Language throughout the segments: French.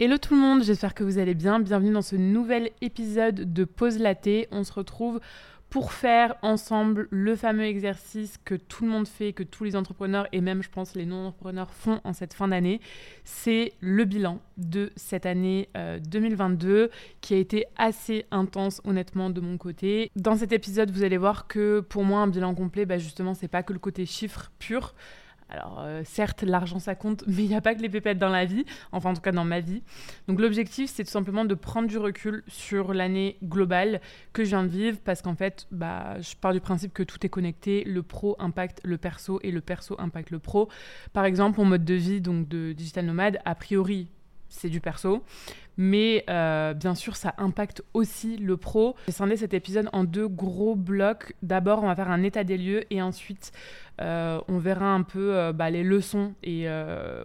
Hello tout le monde, j'espère que vous allez bien. Bienvenue dans ce nouvel épisode de Pause Laté. On se retrouve pour faire ensemble le fameux exercice que tout le monde fait, que tous les entrepreneurs et même je pense les non-entrepreneurs font en cette fin d'année. C'est le bilan de cette année 2022 euh, qui a été assez intense honnêtement de mon côté. Dans cet épisode, vous allez voir que pour moi un bilan complet, bah, justement, c'est pas que le côté chiffre pur. Alors euh, certes, l'argent ça compte, mais il n'y a pas que les pépettes dans la vie, enfin en tout cas dans ma vie. Donc l'objectif, c'est tout simplement de prendre du recul sur l'année globale que je viens de vivre, parce qu'en fait, bah, je pars du principe que tout est connecté, le pro impacte le perso et le perso impacte le pro. Par exemple, mon mode de vie donc de digital nomade, a priori, c'est du perso. Mais euh, bien sûr, ça impacte aussi le pro. J'ai scindé cet épisode en deux gros blocs. D'abord, on va faire un état des lieux et ensuite, euh, on verra un peu euh, bah, les leçons et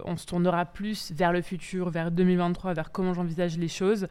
on se tournera plus vers le futur, vers 2023, vers comment j'envisage les choses.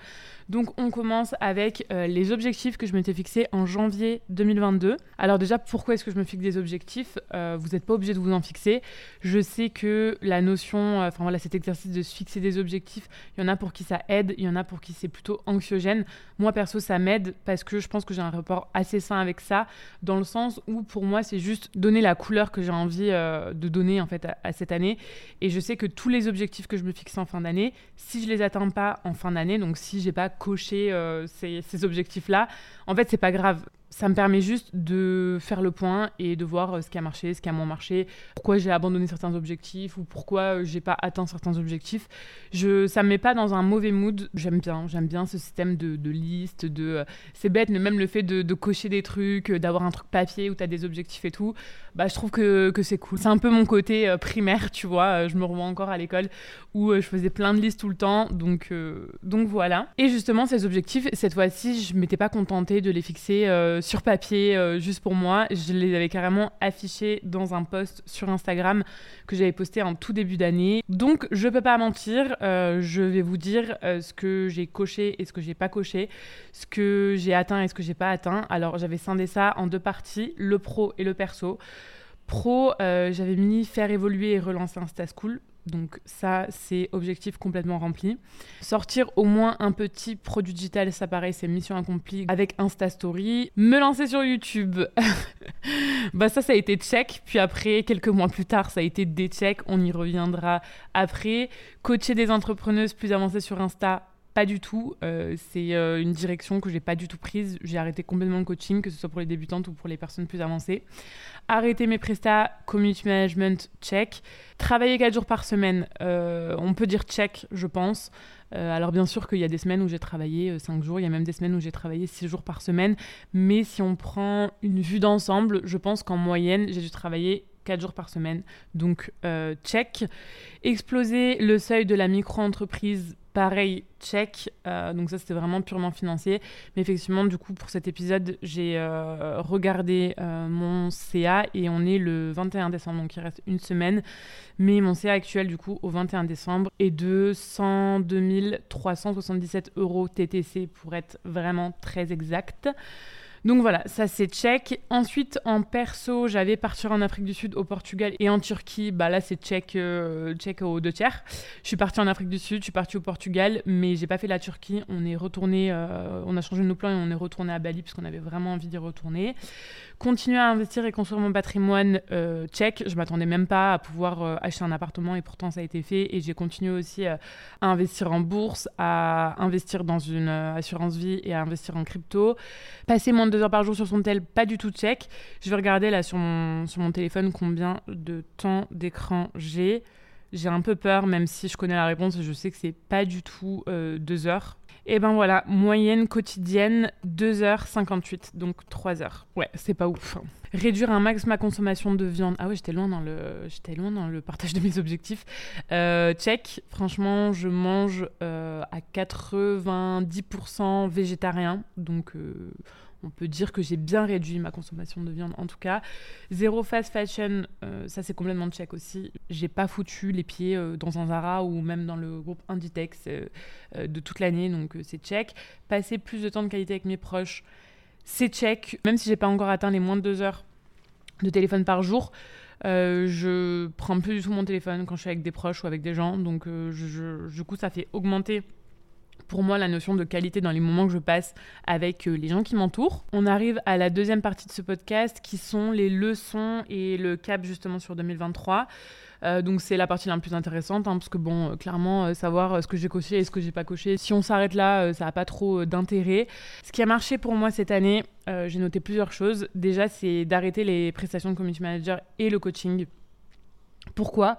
Donc, on commence avec les objectifs que je m'étais fixés en janvier 2022. Alors déjà, pourquoi est-ce que je me fixe des objectifs? Vous n'êtes pas obligé de vous en fixer. Je sais que la notion, enfin voilà, cet exercice de se fixer des objectifs, il y en a pour qui ça aide il y en a pour qui c'est plutôt anxiogène. Moi, perso, ça m'aide parce que je pense que j'ai un rapport assez sain avec ça, dans le sens où pour moi, c'est juste donner la couleur que j'ai envie euh, de donner en fait à, cette année. Et je sais que tous les objectifs que je me fixe en fin d'année, si je les atteins pas en fin d'année, donc si j'ai pas coché euh, ces, ces objectifs-là, en fait, c'est pas grave ça me permet juste de faire le point et de voir euh, ce qui a marché, ce qui a moins marché, pourquoi j'ai abandonné certains objectifs ou pourquoi euh, j'ai pas atteint certains objectifs. Je, ça me met pas dans un mauvais mood. J'aime bien, j'aime bien ce système de, de liste, de, euh, c'est bête, mais même le fait de, cocher des trucs, d'avoir un truc papier où tu as des objectifs et tout, bah je trouve que, que c'est cool. C'est un peu mon côté primaire, tu vois. je me revois encore à l'école où je faisais plein de listes tout le temps, donc donc voilà. Et justement ces objectifs, cette fois-ci, je m'étais pas contentée de les fixer sur papier euh, juste pour moi. Je les avais carrément affichés dans un post sur Instagram que j'avais posté en tout début d'année. Donc je peux pas mentir, euh, je vais vous dire euh, ce que j'ai coché et ce que j'ai pas coché, ce que j'ai atteint et ce que j'ai pas atteint. Alors j'avais scindé ça en deux parties, le pro et le perso. Pro, j'avais mis faire évoluer et relancer Insta School. Donc ça, c'est objectif complètement rempli. Sortir au moins un petit produit digital, ça pareil, c'est mission accomplie avec Insta Story. Me lancer sur YouTube, bah ça, ça a été check. Puis après, quelques mois plus tard, ça a été des checks. On y reviendra après. Coacher des entrepreneuses plus avancées sur Insta, pas du tout. Euh, c'est euh, une direction que j'ai pas du tout prise. J'ai arrêté complètement le coaching, que ce soit pour les débutantes ou pour les personnes plus avancées. Arrêter mes prestats, community management, check. Travailler 4 jours par semaine, euh, on peut dire check, je pense. alors bien sûr qu'il y a des semaines où j'ai travaillé 5 jours, il y a même des semaines où j'ai travaillé 6 jours par semaine. Mais si on prend une vue d'ensemble, je pense qu'en moyenne, j'ai dû travailler 4 jours par semaine. Donc, check. Exploser le seuil de la micro-entreprise, Pareil, check. Euh, donc ça, c'était vraiment purement financier. Mais effectivement, du coup, pour cet épisode, j'ai euh, regardé euh, mon CA et on est le 21 décembre, donc il reste une semaine. Mais mon CA actuel, du coup, au 21 décembre, est de 102 377 euros TTC pour être vraiment très exact. Donc voilà, ça c'est tchèque. Ensuite, en perso, j'avais partir en Afrique du Sud, au Portugal et en Turquie. Bah là, c'est tchèque, euh, tchèque aux deux tiers. Je suis partie en Afrique du Sud, je suis partie au Portugal, mais j'ai pas fait la Turquie. On est retourné, euh, on a changé nos plans et on est retourné à Bali parce qu'on avait vraiment envie d'y retourner. Continuer à investir et construire mon patrimoine euh, tchèque. Je m'attendais même pas à pouvoir acheter un appartement et pourtant ça a été fait. Et j'ai continué aussi à investir en bourse, à investir dans une assurance vie et à investir en crypto. Passer moins 22 heures par jour sur son tel, pas du tout check. Je vais regarder là sur mon, sur mon téléphone combien de temps d'écran j'ai. J'ai un peu peur, même si je connais la réponse, je sais que c'est pas du tout euh, 2 heures. Et ben voilà, moyenne quotidienne 2h58, donc 3 heures. Ouais, c'est pas ouf. Hein. Réduire un max ma consommation de viande. Ah ouais, j'étais loin dans le, partage de mes objectifs. Euh, check, franchement, je mange euh, à 90% végétarien, donc euh, on peut dire que j'ai bien réduit ma consommation de viande en tout cas. Zéro fast fashion, euh, ça c'est complètement check aussi. J'ai pas foutu les pieds euh, dans un Zara ou même dans le groupe Inditex euh, de toute l'année, donc c'est check. Passer plus de temps de qualité avec mes proches, c'est check. Même si j'ai pas encore atteint les moins de deux heures de téléphone par jour, je prends plus du tout mon téléphone quand je suis avec des proches ou avec des gens. Donc, du coup, ça fait augmenter pour moi la notion de qualité dans les moments que je passe avec les gens qui m'entourent. On arrive à la deuxième partie de ce podcast qui sont les leçons et le cap justement sur 2023. Euh, donc c'est la partie la plus intéressante, hein, parce que bon, euh, clairement, euh, savoir ce que j'ai coché et ce que j'ai pas coché, si on s'arrête là, ça n'a pas trop d'intérêt. Ce qui a marché pour moi cette année, j'ai noté plusieurs choses. Déjà, c'est d'arrêter les prestations de community manager et le coaching. Pourquoi?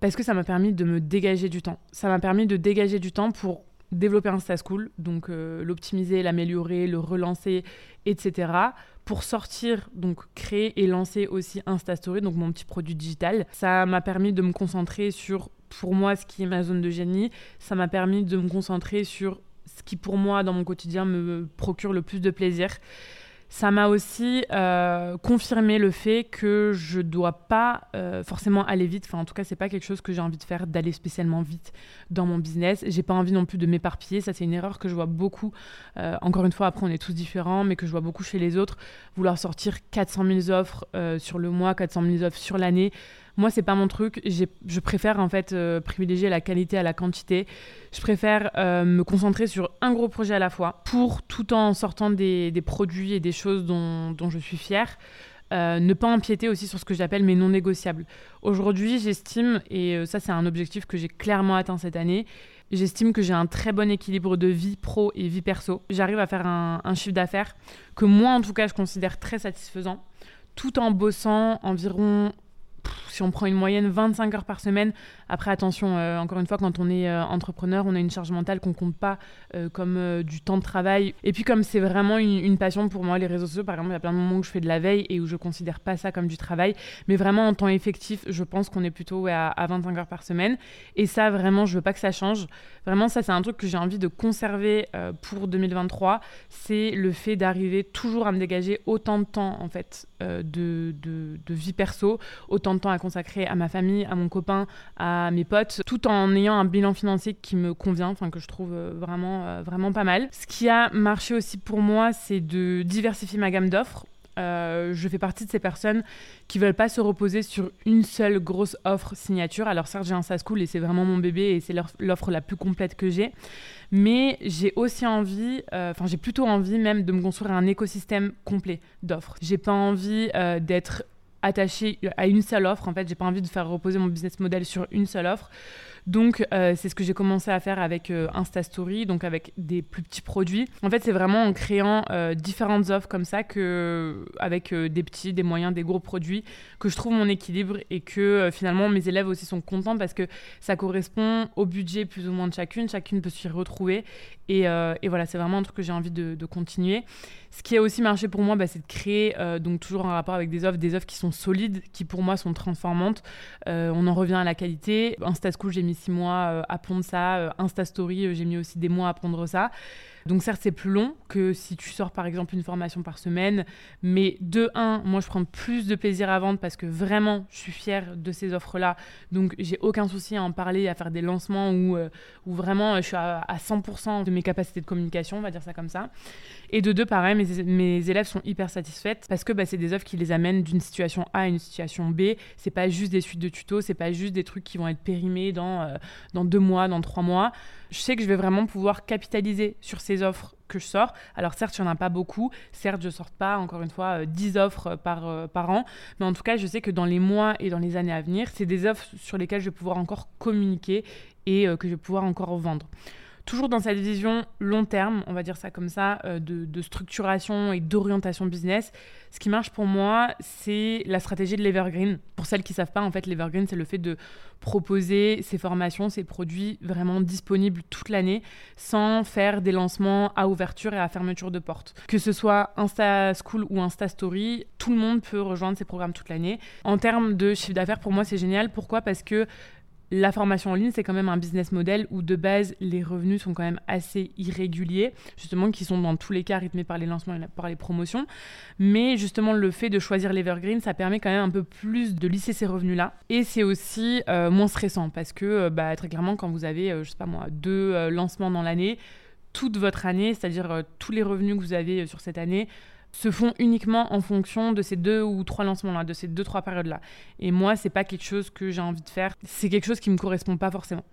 Parce que ça m'a permis de me dégager du temps. Ça m'a permis de dégager du temps pour développer un School, donc l'optimiser, l'améliorer, le relancer, etc pour sortir, donc créer et lancer aussi Insta Story, donc mon petit produit digital. Ça m'a permis de me concentrer sur, pour moi, ce qui est ma zone de génie. Ça m'a permis de me concentrer sur ce qui, pour moi, dans mon quotidien, me procure le plus de plaisir ça m'a aussi euh, confirmé le fait que je dois pas euh, forcément aller vite. Enfin, en tout cas, c'est pas quelque chose que j'ai envie de faire, d'aller spécialement vite dans mon business. J'ai pas envie non plus de m'éparpiller. Ça, c'est une erreur que je vois beaucoup. Euh, encore une fois, après, on est tous différents, mais que je vois beaucoup chez les autres. Vouloir sortir 400 000 offres sur le mois, 400 000 offres sur l'année. Moi, c'est pas mon truc. Je préfère en fait euh, privilégier la qualité à la quantité. Je préfère euh, me concentrer sur un gros projet à la fois pour, tout en sortant des, produits et des choses dont, je suis fière, euh, ne pas empiéter aussi sur ce que j'appelle mes non négociables. Aujourd'hui, j'estime, et ça c'est un objectif que j'ai clairement atteint cette année, j'estime que j'ai un très bon équilibre de vie pro et vie perso. J'arrive à faire un chiffre d'affaires que moi en tout cas je considère très satisfaisant tout en bossant environ si on prend une moyenne 25 heures par semaine, après attention, euh, encore une fois, quand on est euh, entrepreneur, on a une charge mentale qu'on compte pas euh, comme du temps de travail. Et puis comme c'est vraiment une, passion pour moi, les réseaux sociaux, par exemple, il y a plein de moments où je fais de la veille et où je considère pas ça comme du travail, mais vraiment en temps effectif, je pense qu'on est plutôt à, à, 25 heures par semaine. Et ça, vraiment, je veux pas que ça change. Vraiment, ça, c'est un truc que j'ai envie de conserver pour 2023, c'est le fait d'arriver toujours à me dégager autant de temps, en fait, de, de vie perso, autant de temps à consacrer à ma famille, à mon copain, à mes potes, tout en ayant un bilan financier qui me convient, enfin que je trouve euh, vraiment, euh, vraiment pas mal. Ce qui a marché aussi pour moi, c'est de diversifier ma gamme d'offres. Euh, je fais partie de ces personnes qui veulent pas se reposer sur une seule grosse offre signature. Alors certes, j'ai un SaaS cool et c'est vraiment mon bébé et c'est l'offre la plus complète que j'ai. Mais j'ai aussi envie, enfin j'ai plutôt envie même de me construire un écosystème complet d'offres. J'ai pas envie d'être attaché à une seule offre. En fait, j'ai pas envie de faire reposer mon business model sur une seule offre. Donc, euh, c'est ce que j'ai commencé à faire avec euh, Insta Story, donc avec des plus petits produits. En fait, c'est vraiment en créant euh, différentes offres comme ça, que, avec des petits, des moyens, des gros produits, que je trouve mon équilibre et que finalement mes élèves aussi sont contents parce que ça correspond au budget plus ou moins de chacune. Chacune peut s'y retrouver. Et, voilà, c'est vraiment un truc que j'ai envie de, de, continuer. Ce qui a aussi marché pour moi, bah, c'est de créer, donc toujours en rapport avec des offres, des offres qui sont solides, qui pour moi sont transformantes. on en revient à la qualité. Insta School, j'ai mis six mois euh, à pondre ça. Euh, Insta Story, euh, j'ai mis aussi des mois à pondre ça. Donc certes, c'est plus long que si tu sors par exemple une formation par semaine, mais de un, moi je prends plus de plaisir à vendre parce que vraiment, je suis fière de ces offres-là. Donc j'ai aucun souci à en parler, à faire des lancements où, où vraiment je suis à, 100% de mes capacités de communication, on va dire ça comme ça. Et de deux, pareil, mes, mes élèves sont hyper satisfaites parce que bah, c'est des offres qui les amènent d'une situation A à une situation B. C'est pas juste des suites de tutos, c'est pas juste des trucs qui vont être périmés dans, euh, dans deux mois, dans trois mois. Je sais que je vais vraiment pouvoir capitaliser sur ces offres que je sors. Alors certes, il n'y en a pas beaucoup. Certes, je ne sors pas, encore une fois, 10 euh, offres par, euh, par an. Mais en tout cas, je sais que dans les mois et dans les années à venir, c'est des offres sur lesquelles je vais pouvoir encore communiquer et que je vais pouvoir encore vendre toujours dans cette vision long terme, on va dire ça comme ça, euh, de, structuration et d'orientation business. Ce qui marche pour moi, c'est la stratégie de l'Evergreen. Pour celles qui ne savent pas, en fait, l'Evergreen, c'est le fait de proposer ces formations, ces produits vraiment disponibles toute l'année sans faire des lancements à ouverture et à fermeture de porte. Que ce soit Insta School ou Insta Story, tout le monde peut rejoindre ces programmes toute l'année. En termes de chiffre d'affaires, pour moi, c'est génial. Pourquoi? Parce que la formation en ligne, c'est quand même un business model où de base, les revenus sont quand même assez irréguliers, justement, qui sont dans tous les cas rythmés par les lancements et par les promotions. Mais justement, le fait de choisir l'Evergreen, ça permet quand même un peu plus de lisser ces revenus-là. Et c'est aussi euh, moins stressant parce que, euh, bah, très clairement, quand vous avez, euh, je sais pas moi, deux lancements dans l'année, toute votre année, c'est-à-dire tous les revenus que vous avez sur cette année, se font uniquement en fonction de ces deux ou trois lancements-là, de ces deux, trois périodes-là. Et moi, c'est pas quelque chose que j'ai envie de faire. C'est quelque chose qui me correspond pas forcément.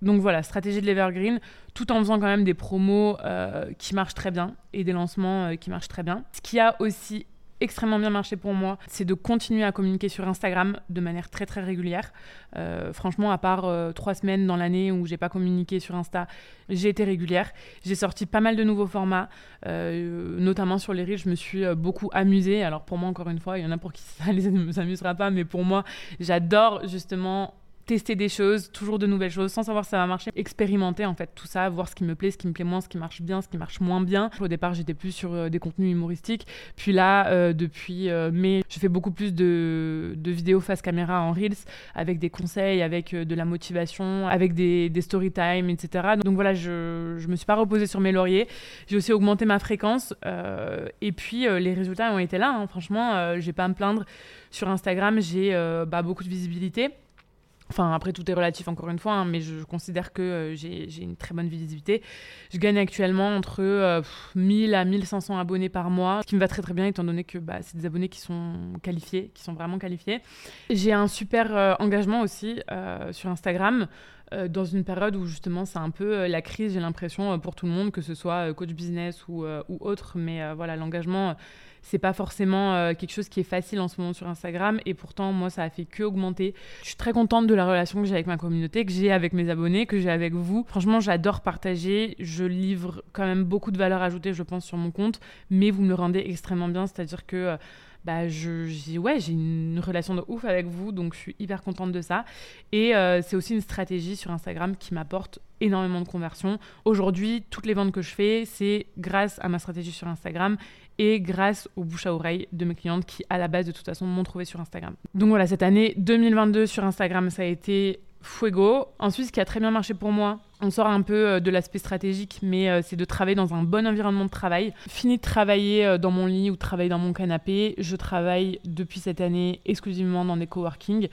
Donc voilà, stratégie de l'Evergreen, tout en faisant quand même des promos euh, qui marchent très bien et des lancements euh, qui marchent très bien. Ce qui a aussi extrêmement bien marché pour moi, c'est de continuer à communiquer sur Instagram de manière très très régulière. Euh, franchement, à part euh, trois semaines dans l'année où j'ai pas communiqué sur Insta, j'ai été régulière. J'ai sorti pas mal de nouveaux formats, euh, notamment sur les reels. Je me suis beaucoup amusée. Alors pour moi, encore une fois, il y en a pour qui ça ne s'amusera pas, mais pour moi, j'adore justement tester des choses, toujours de nouvelles choses, sans savoir si ça va marcher, expérimenter en fait tout ça, voir ce qui me plaît, ce qui me plaît moins, ce qui marche bien, ce qui marche moins bien. Au départ, j'étais plus sur euh, des contenus humoristiques, puis là, euh, depuis euh, mai, je fais beaucoup plus de, vidéos face caméra en Reels, avec des conseils, avec de la motivation, avec des, story time, etc. Donc voilà, je, je me suis pas reposée sur mes lauriers. J'ai aussi augmenté ma fréquence, et puis les résultats ont été là. Hein. Franchement, j'ai pas à me plaindre. Sur Instagram, j'ai bah, beaucoup de visibilité. Enfin, après, tout est relatif encore une fois, hein, mais je, considère que euh, j'ai une très bonne visibilité. Je gagne actuellement entre 1000 euh, à 1500 abonnés par mois, ce qui me va très très bien étant donné que bah, c'est des abonnés qui sont qualifiés, qui sont vraiment qualifiés. J'ai un super euh, engagement aussi sur Instagram dans une période où justement c'est un peu la crise, j'ai l'impression, pour tout le monde, que ce soit coach business ou, ou autre. Mais voilà, l'engagement c'est pas forcément euh, quelque chose qui est facile en ce moment sur Instagram et pourtant moi ça a fait que augmenter. Je suis très contente de la relation que j'ai avec ma communauté, que j'ai avec mes abonnés, que j'ai avec vous. Franchement, j'adore partager, je livre quand même beaucoup de valeur ajoutée je pense sur mon compte, mais vous me rendez extrêmement bien, c'est-à-dire que euh, bah, j'ai ouais, une relation de ouf avec vous, donc je suis hyper contente de ça. Et euh, c'est aussi une stratégie sur Instagram qui m'apporte énormément de conversions. Aujourd'hui, toutes les ventes que je fais, c'est grâce à ma stratégie sur Instagram et grâce aux bouche à oreille de mes clientes qui, à la base, de toute façon, m'ont trouvé sur Instagram. Donc voilà, cette année 2022 sur Instagram, ça a été fuego. Ensuite, ce qui a très bien marché pour moi, on sort un peu euh, de l'aspect stratégique, mais euh, c'est de travailler dans un bon environnement de travail. Fini de travailler euh, dans mon lit ou de travailler dans mon canapé, je travaille depuis cette année exclusivement dans des coworking.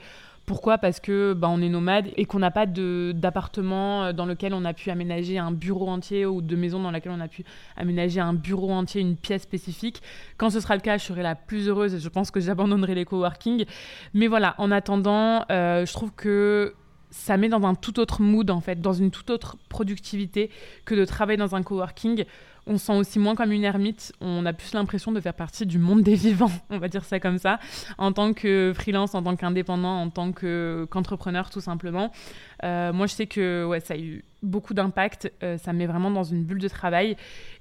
Pourquoi? Parce que bah, on est nomade et qu'on n'a pas d'appartement dans lequel on a pu aménager un bureau entier ou de maison dans laquelle on a pu aménager un bureau entier, une pièce spécifique. Quand ce sera le cas, je serai la plus heureuse et je pense que j'abandonnerai les coworking. Mais voilà, en attendant, je trouve que ça met dans un tout autre mood en fait, dans une toute autre productivité que de travailler dans un coworking. On sent aussi moins comme une ermite, on a plus l'impression de faire partie du monde des vivants, on va dire ça comme ça, en tant que freelance, en tant qu'indépendant, en tant qu'entrepreneur tout simplement. Euh, moi je sais que ouais, ça a eu beaucoup d'impact. Euh, ça me met vraiment dans une bulle de travail.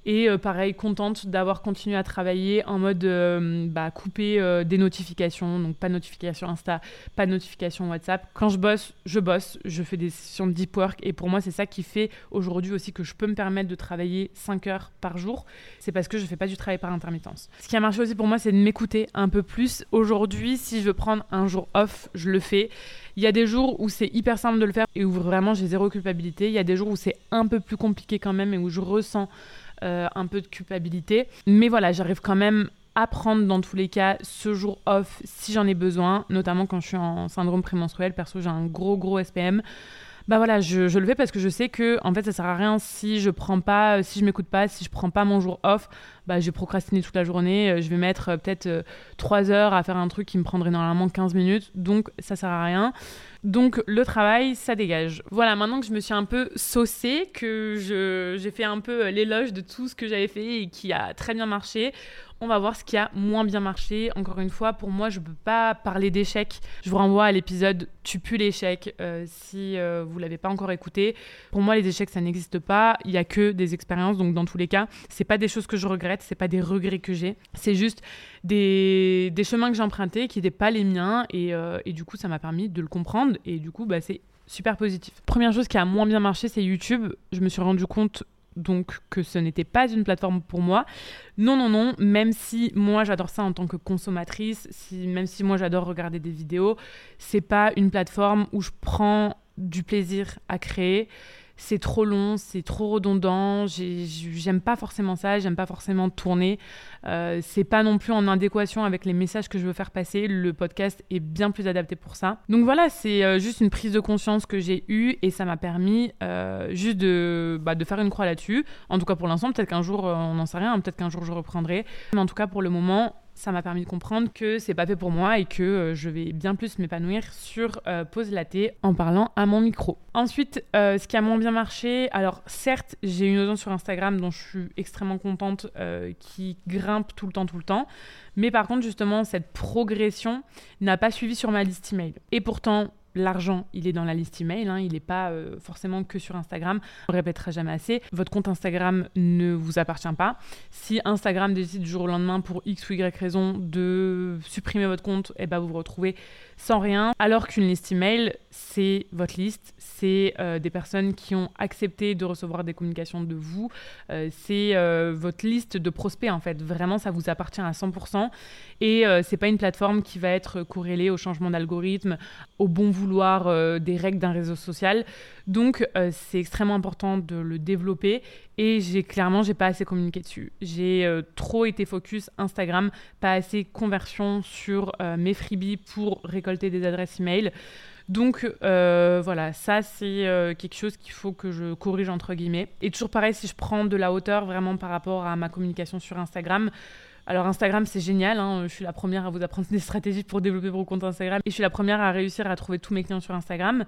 Et euh, pareil, contente d'avoir continué à travailler en mode euh, bah, couper des notifications. Donc pas de notification Insta, pas de notification WhatsApp. Quand je bosse, je bosse. Je fais des sessions de deep work. Et pour moi, c'est ça qui fait aujourd'hui aussi que je peux me permettre de travailler 5 heures par jour. C'est parce que je fais pas du travail par intermittence. Ce qui a marché aussi pour moi, c'est de m'écouter un peu plus. Aujourd'hui, si je veux prendre un jour off, je le fais. Il y a des jours où c'est hyper simple de le faire et où vraiment j'ai zéro culpabilité. Il y a des jours où c'est un peu plus compliqué quand même et où je ressens euh, un peu de culpabilité. Mais voilà, j'arrive quand même à prendre dans tous les cas ce jour off si j'en ai besoin, notamment quand je suis en syndrome prémenstruel. Perso, j'ai un gros gros SPM bah voilà, je, je, le fais parce que je sais que en fait ça sert à rien si je prends pas, si je m'écoute pas, si je prends pas mon jour off, bah je vais procrastiner toute la journée, euh, je vais mettre euh, peut-être 3 euh, heures à faire un truc qui me prendrait normalement 15 minutes, donc ça sert à rien. Donc le travail, ça dégage. Voilà, maintenant que je me suis un peu saucée, que j'ai fait un peu l'éloge de tout ce que j'avais fait et qui a très bien marché, on va voir ce qui a moins bien marché. Encore une fois, pour moi, je ne peux pas parler d'échec. Je vous renvoie à l'épisode Tu pues l'échec si vous ne l'avez pas encore écouté. Pour moi, les échecs, ça n'existe pas. Il n'y a que des expériences. Donc, dans tous les cas, ce pas des choses que je regrette, ce pas des regrets que j'ai. C'est juste des, chemins que j'ai empruntés qui n'étaient pas les miens. Euh, et, du coup, ça m'a permis de le comprendre. Et du coup, bah, c'est super positif. Première chose qui a moins bien marché, c'est YouTube. Je me suis rendu compte donc que ce n'était pas une plateforme pour moi. Non, non, non, même si moi j'adore ça en tant que consommatrice, même si moi j'adore regarder des vidéos, c'est pas une plateforme où je prends du plaisir à créer. C'est trop long, c'est trop redondant, j'aime pas forcément ça, j'aime pas forcément tourner. Euh, c'est pas non plus en adéquation avec les messages que je veux faire passer. Le podcast est bien plus adapté pour ça. Donc voilà, c'est euh, juste une prise de conscience que j'ai eue et ça m'a permis euh, juste de, bah, de faire une croix là-dessus. En tout cas pour l'instant, peut-être qu'un jour, on n'en sait rien, peut-être qu'un jour je reprendrai. Mais en tout cas pour le moment, ça m'a permis de comprendre que c'est pas fait pour moi et que euh, je vais bien plus m'épanouir sur euh, Pause Laté en parlant à mon micro. Ensuite, euh, ce qui a moins bien marché, alors certes, j'ai une audience sur Instagram dont je suis extrêmement contente, qui grimpe tout le temps, tout le temps. Mais par contre, justement, cette progression n'a pas suivi sur ma liste email. Et pourtant, l'argent, il est dans la liste email, hein, il n'est pas euh, forcément que sur Instagram. On ne répétera jamais assez. Votre compte Instagram ne vous appartient pas. Si Instagram décide du jour au lendemain pour X ou Y raison de supprimer votre compte, eh ben vous vous retrouvez sans rien. Alors qu'une liste email, c'est votre liste, c'est euh, des personnes qui ont accepté de recevoir des communications de vous, euh, c'est votre liste de prospects en fait. Vraiment, ça vous appartient à 100%. Et c'est pas une plateforme qui va être corrélée au changement d'algorithme, au bon vouloir euh, des règles d'un réseau social. Donc euh, c'est extrêmement important de le développer et j'ai clairement j'ai pas assez communiqué dessus. J'ai euh, trop été focus Instagram, pas assez conversion sur mes freebies pour récolter des adresses email. Donc voilà, ça c'est quelque chose qu'il faut que je corrige entre guillemets. Et toujours pareil, si je prends de la hauteur vraiment par rapport à ma communication sur Instagram, alors Instagram, c'est génial. Hein. Je suis la première à vous apprendre des stratégies pour développer vos comptes Instagram. Et je suis la première à réussir à trouver tous mes clients sur Instagram.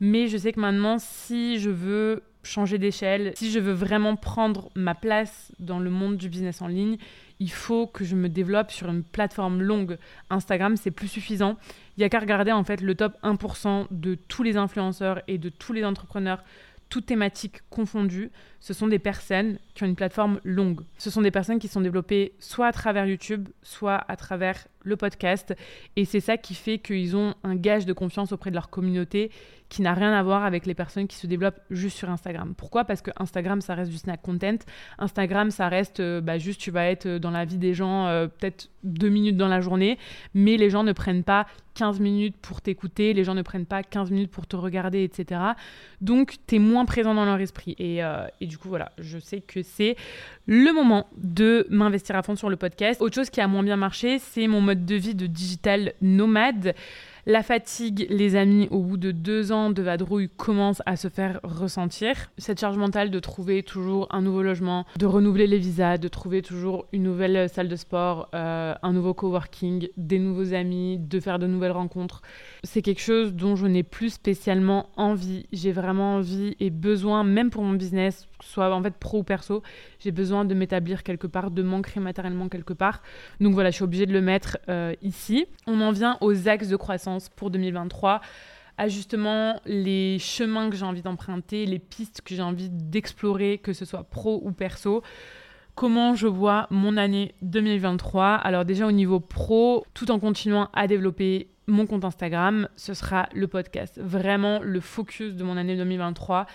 Mais je sais que maintenant, si je veux changer d'échelle, si je veux vraiment prendre ma place dans le monde du business en ligne, il faut que je me développe sur une plateforme longue. Instagram, c'est plus suffisant. Il n'y a qu'à regarder en fait le top 1% de tous les influenceurs et de tous les entrepreneurs toutes thématiques confondues, ce sont des personnes qui ont une plateforme longue. Ce sont des personnes qui sont développées soit à travers YouTube, soit à travers le podcast. Et c'est ça qui fait qu'ils ont un gage de confiance auprès de leur communauté qui n'a rien à voir avec les personnes qui se développent juste sur Instagram. Pourquoi? Parce que Instagram, ça reste du snack content. Instagram, ça reste euh, bah, juste, tu vas être euh, dans la vie des gens euh, peut-être deux minutes dans la journée, mais les gens ne prennent pas 15 minutes pour t'écouter, les gens ne prennent pas 15 minutes pour te regarder, etc. Donc, tu es moins présent dans leur esprit. Et, et du coup, voilà, je sais que c'est le moment de m'investir à fond sur le podcast. Autre chose qui a moins bien marché, c'est mon mode de vie de digital nomade. La fatigue, les amis, au bout de deux ans de vadrouille, commence à se faire ressentir. Cette charge mentale de trouver toujours un nouveau logement, de renouveler les visas, de trouver toujours une nouvelle salle de sport, euh, un nouveau coworking, des nouveaux amis, de faire de nouvelles rencontres, c'est quelque chose dont je n'ai plus spécialement envie. J'ai vraiment envie et besoin, même pour mon business, soit en fait pro ou perso, j'ai besoin de m'établir quelque part, de m'ancrer matériellement quelque part. Donc voilà, je suis obligée de le mettre euh, ici. On en vient aux axes de croissance pour 2023 à justement les chemins que j'ai envie d'emprunter, les pistes que j'ai envie d'explorer, que ce soit pro ou perso. Comment je vois mon année 2023 Alors déjà au niveau pro, tout en continuant à développer mon compte Instagram, ce sera le podcast. Vraiment le focus de mon année 2023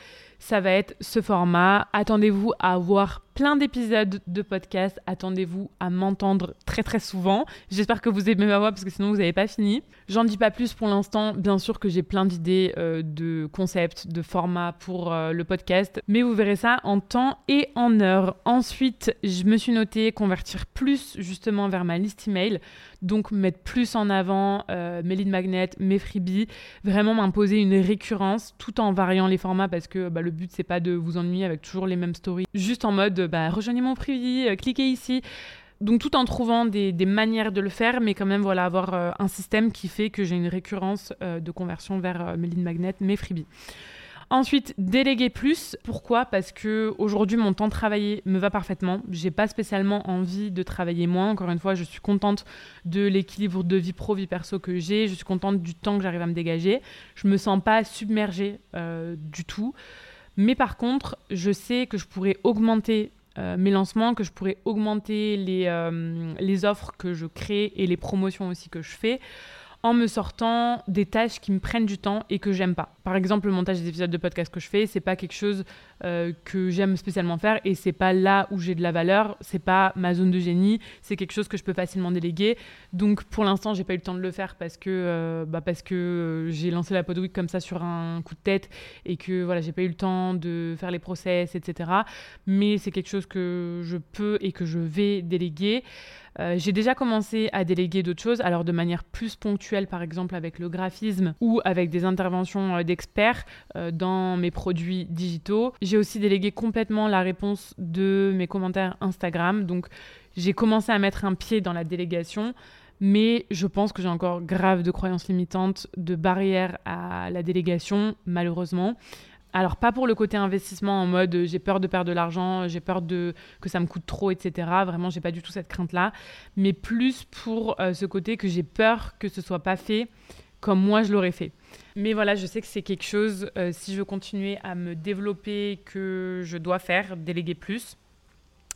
ça va être ce format. Attendez-vous à avoir plein d'épisodes de podcast. Attendez-vous à m'entendre très très souvent. J'espère que vous aimez ma voix parce que sinon vous n'avez pas fini. J'en dis pas plus pour l'instant. Bien sûr que j'ai plein d'idées euh, de concepts, de formats pour euh, le podcast, mais vous verrez ça en temps et en heure. Ensuite, je me suis noté convertir plus justement vers ma liste email. Donc mettre plus en avant euh, mes leads magnets, mes freebies, vraiment m'imposer une récurrence tout en variant les formats parce que bah, le but c'est pas de vous ennuyer avec toujours les mêmes stories, juste en mode bah, rejoignez mon freebie, euh, cliquez ici. Donc tout en trouvant des, manières de le faire, mais quand même voilà avoir euh, un système qui fait que j'ai une récurrence de conversion vers mes leads magnets, mes freebies. Ensuite, déléguer plus. Pourquoi? Parce que aujourd'hui, mon temps de travailler me va parfaitement. J'ai pas spécialement envie de travailler moins. Encore une fois, je suis contente de l'équilibre de vie pro vie perso que j'ai. Je suis contente du temps que j'arrive à me dégager. Je me sens pas submergée euh, du tout. Mais par contre, je sais que je pourrais augmenter euh, mes lancements, que je pourrais augmenter les, euh, les offres que je crée et les promotions aussi que je fais en me sortant des tâches qui me prennent du temps et que j'aime pas. par exemple, le montage des épisodes de podcast que je fais, c'est pas quelque chose euh, que j'aime spécialement faire et c'est pas là où j'ai de la valeur, c'est pas ma zone de génie, c'est quelque chose que je peux facilement déléguer. Donc pour l'instant, j'ai pas eu le temps de le faire parce que euh, bah parce que euh, j'ai lancé la Podweek comme ça sur un coup de tête et que voilà, j'ai pas eu le temps de faire les process, etc. Mais c'est quelque chose que je peux et que je vais déléguer. Euh, j'ai déjà commencé à déléguer d'autres choses, alors de manière plus ponctuelle, par exemple avec le graphisme ou avec des interventions euh, d'experts euh, dans mes produits digitaux. J'ai aussi délégué complètement la réponse de mes commentaires Instagram. Donc j'ai commencé à mettre un pied dans la délégation. Mais je pense que j'ai encore grave de croyances limitantes, de barrières à la délégation, malheureusement. Alors pas pour le côté investissement en mode euh, j'ai peur de perdre de l'argent, j'ai peur de que ça me coûte trop, etc. Vraiment, j'ai pas du tout cette crainte-là, mais plus pour euh, ce côté que j'ai peur que ce soit pas fait comme moi je l'aurais fait. Mais voilà, je sais que c'est quelque chose, euh, si je veux continuer à me développer, que je dois faire, déléguer plus.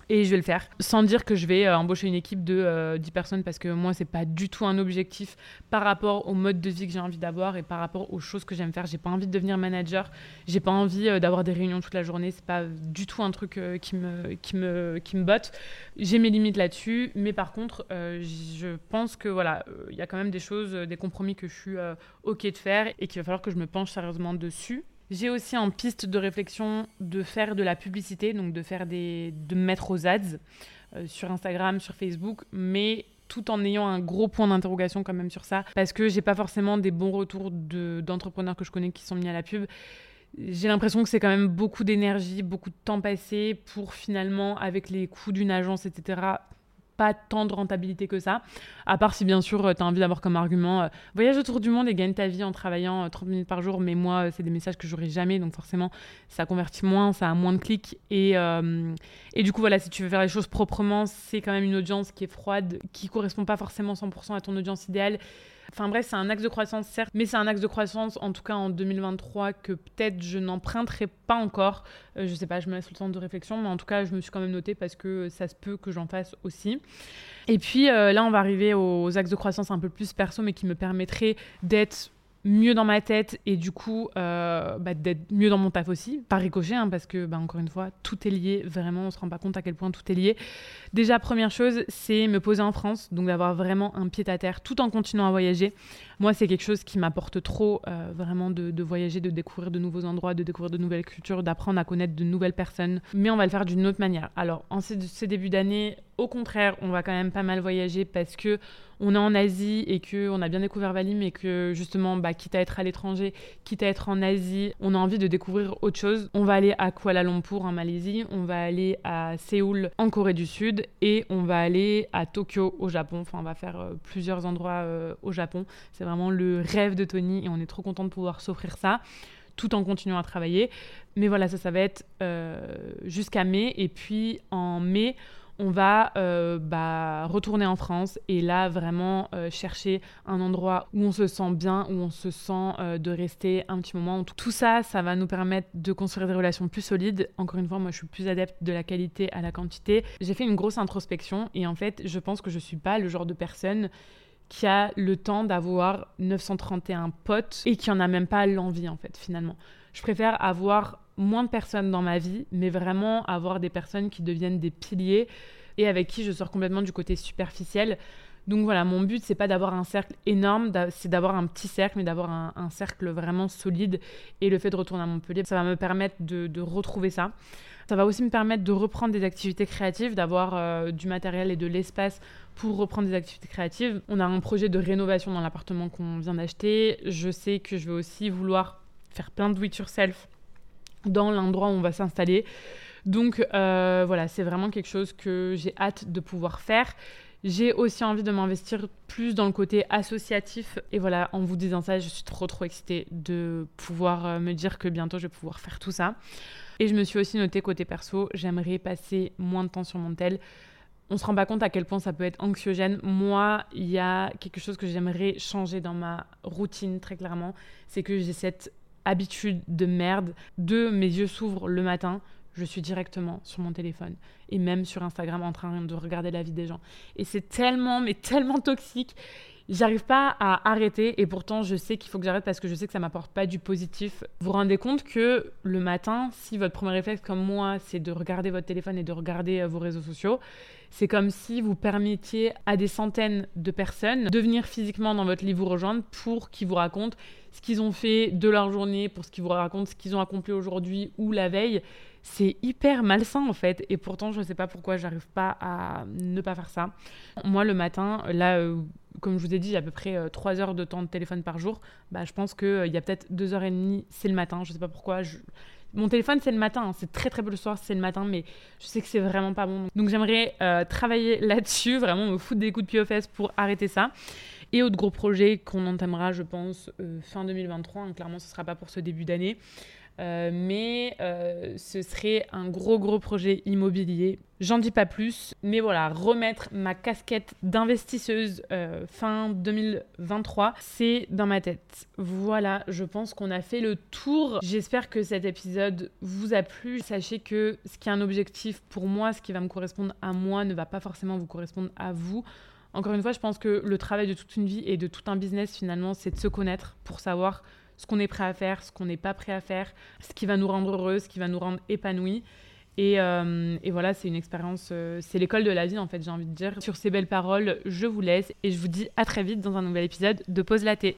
Et je vais le faire. Sans dire que je vais euh, embaucher une équipe de 10 euh, personnes parce que moi, c'est pas du tout un objectif par rapport au mode de vie que j'ai envie d'avoir et par rapport aux choses que j'aime faire. J'ai pas envie de devenir manager. J'ai pas envie euh, d'avoir des réunions toute la journée. C'est pas du tout un truc qui, me, qui, me, qui me botte. J'ai mes limites là-dessus. Mais par contre, je pense que voilà, il y a quand même des choses, des compromis que je suis OK de faire et qu'il va falloir que je me penche sérieusement dessus. J'ai aussi en piste de réflexion de faire de la publicité, donc de faire des, de mettre aux ads euh, sur Instagram, sur Facebook, mais tout en ayant un gros point d'interrogation quand même sur ça, parce que j'ai pas forcément des bons retours d'entrepreneurs que je connais qui sont mis à la pub. J'ai l'impression que c'est quand même beaucoup d'énergie, beaucoup de temps passé pour finalement, avec les coûts d'une agence, etc., pas tant de rentabilité que ça. À part si bien sûr euh, tu as envie d'avoir comme argument euh, voyage autour du monde et gagne ta vie en travaillant 30 euh, minutes par jour, mais moi c'est des messages que j'aurai jamais, donc forcément ça convertit moins, ça a moins de clics. Et, et du coup voilà, si tu veux faire les choses proprement, c'est quand même une audience qui est froide, qui correspond pas forcément 100% à ton audience idéale. Enfin bref, c'est un axe de croissance, certes, mais c'est un axe de croissance, en tout cas en 2023, que peut-être je n'emprunterai pas encore. Euh, je sais pas, je me laisse le temps de réflexion, mais en tout cas, je me suis quand même noté parce que ça se peut que j'en fasse aussi. Et puis euh, là, on va arriver aux axes de croissance un peu plus perso, mais qui me permettraient d'être mieux dans ma tête et du coup euh, bah, d'être mieux dans mon taf aussi, par ricochet, hein, parce que bah, encore une fois, tout est lié, vraiment, on se rend pas compte à quel point tout est lié. Déjà, première chose, c'est me poser en France, donc d'avoir vraiment un pied à terre tout en continuant à voyager. Moi, c'est quelque chose qui m'apporte trop, euh, vraiment, de, voyager, de découvrir de nouveaux endroits, de découvrir de nouvelles cultures, d'apprendre à connaître de nouvelles personnes. Mais on va le faire d'une autre manière. Alors, en ces, ces débuts d'année, au contraire, on va quand même pas mal voyager parce que on est en Asie et que on a bien découvert Bali, mais que justement, bah, quitte à être à l'étranger, quitte à être en Asie, on a envie de découvrir autre chose. On va aller à Kuala Lumpur en Malaisie, on va aller à Séoul en Corée du Sud et on va aller à Tokyo au Japon. Enfin, on va faire euh, plusieurs endroits euh, au Japon. Vraiment le rêve de Tony et on est trop content de pouvoir s'offrir ça tout en continuant à travailler. Mais voilà, ça, ça va être euh, jusqu'à mai. Et puis en mai, on va euh, bah, retourner en France et là vraiment euh, chercher un endroit où on se sent bien, où on se sent de rester un petit moment. Tout ça, ça va nous permettre de construire des relations plus solides. Encore une fois, moi je suis plus adepte de la qualité à la quantité. J'ai fait une grosse introspection et en fait, je pense que je suis pas le genre de personne qui a le temps d'avoir 931 potes et qui en a même pas l'envie en fait finalement. Je préfère avoir moins de personnes dans ma vie, mais vraiment avoir des personnes qui deviennent des piliers et avec qui je sors complètement du côté superficiel. Donc voilà, mon but, c'est pas d'avoir un cercle énorme, c'est d'avoir un petit cercle, mais d'avoir un, cercle vraiment solide. Et le fait de retourner à Montpellier, ça va me permettre de retrouver ça. Ça va aussi me permettre de reprendre des activités créatives, d'avoir euh, du matériel et de l'espace pour reprendre des activités créatives. On a un projet de rénovation dans l'appartement qu'on vient d'acheter. Je sais que je vais aussi vouloir faire plein de do it yourself dans l'endroit où on va s'installer. Donc euh, voilà, c'est vraiment quelque chose que j'ai hâte de pouvoir faire. J'ai aussi envie de m'investir plus dans le côté associatif. Et voilà, en vous disant ça, je suis trop trop excitée de pouvoir euh, me dire que bientôt je vais pouvoir faire tout ça. Et je me suis aussi noté côté perso, j'aimerais passer moins de temps sur mon tel. On se rend pas compte à quel point ça peut être anxiogène. Moi, il y a quelque chose que j'aimerais changer dans ma routine très clairement, c'est que j'ai cette habitude de merde de mes yeux s'ouvrent le matin, je suis directement sur mon téléphone et même sur Instagram en train de regarder la vie des gens. Et c'est tellement, mais tellement toxique. J'arrive pas à arrêter et pourtant je sais qu'il faut que j'arrête parce que je sais que ça m'apporte pas du positif. Vous vous rendez compte que le matin, si votre premier réflexe comme moi, c'est de regarder votre téléphone et de regarder euh, vos réseaux sociaux, c'est comme si vous permettiez à des centaines de personnes de venir physiquement dans votre lit vous rejoindre pour qu'ils vous racontent ce qu'ils ont fait de leur journée, pour ce qu'ils vous racontent ce qu'ils ont accompli aujourd'hui ou la veille. C'est hyper malsain en fait. Et pourtant, je ne sais pas pourquoi j'arrive pas à ne pas faire ça. Moi, le matin, là, euh, comme je vous ai dit, à peu près 3 euh, heures de temps de téléphone par jour. Bah, je pense qu'il euh, y a peut-être 2 heures et demie, c'est le matin. Je ne sais pas pourquoi. Je mon téléphone, c'est le matin. Hein. C'est très très peu le soir, c'est le matin, mais je sais que c'est vraiment pas bon. Donc j'aimerais euh, travailler là-dessus, vraiment me foutre des coups de pied aux fesses pour arrêter ça. Et autre gros projet qu'on entamera, je pense, euh, fin 2023. Hein. clairement, ce sera pas pour ce début d'année. Euh, mais euh, ce serait un gros gros projet immobilier. J'en dis pas plus, mais voilà, remettre ma casquette d'investisseuse euh, fin 2023, c'est dans ma tête. Voilà, je pense qu'on a fait le tour. J'espère que cet épisode vous a plu. Sachez que ce qui est un objectif pour moi, ce qui va me correspondre à moi, ne va pas forcément vous correspondre à vous. Encore une fois, je pense que le travail de toute une vie et de tout un business, finalement, c'est de se connaître pour savoir ce qu'on est prêt à faire, ce qu'on n'est pas prêt à faire, ce qui va nous rendre heureux, ce qui va nous rendre épanouis. Et, euh, voilà, c'est une expérience, euh, c'est l'école de la vie en fait, j'ai envie de dire. Sur ces belles paroles, je vous laisse et je vous dis à très vite dans un nouvel épisode de Pause Laté.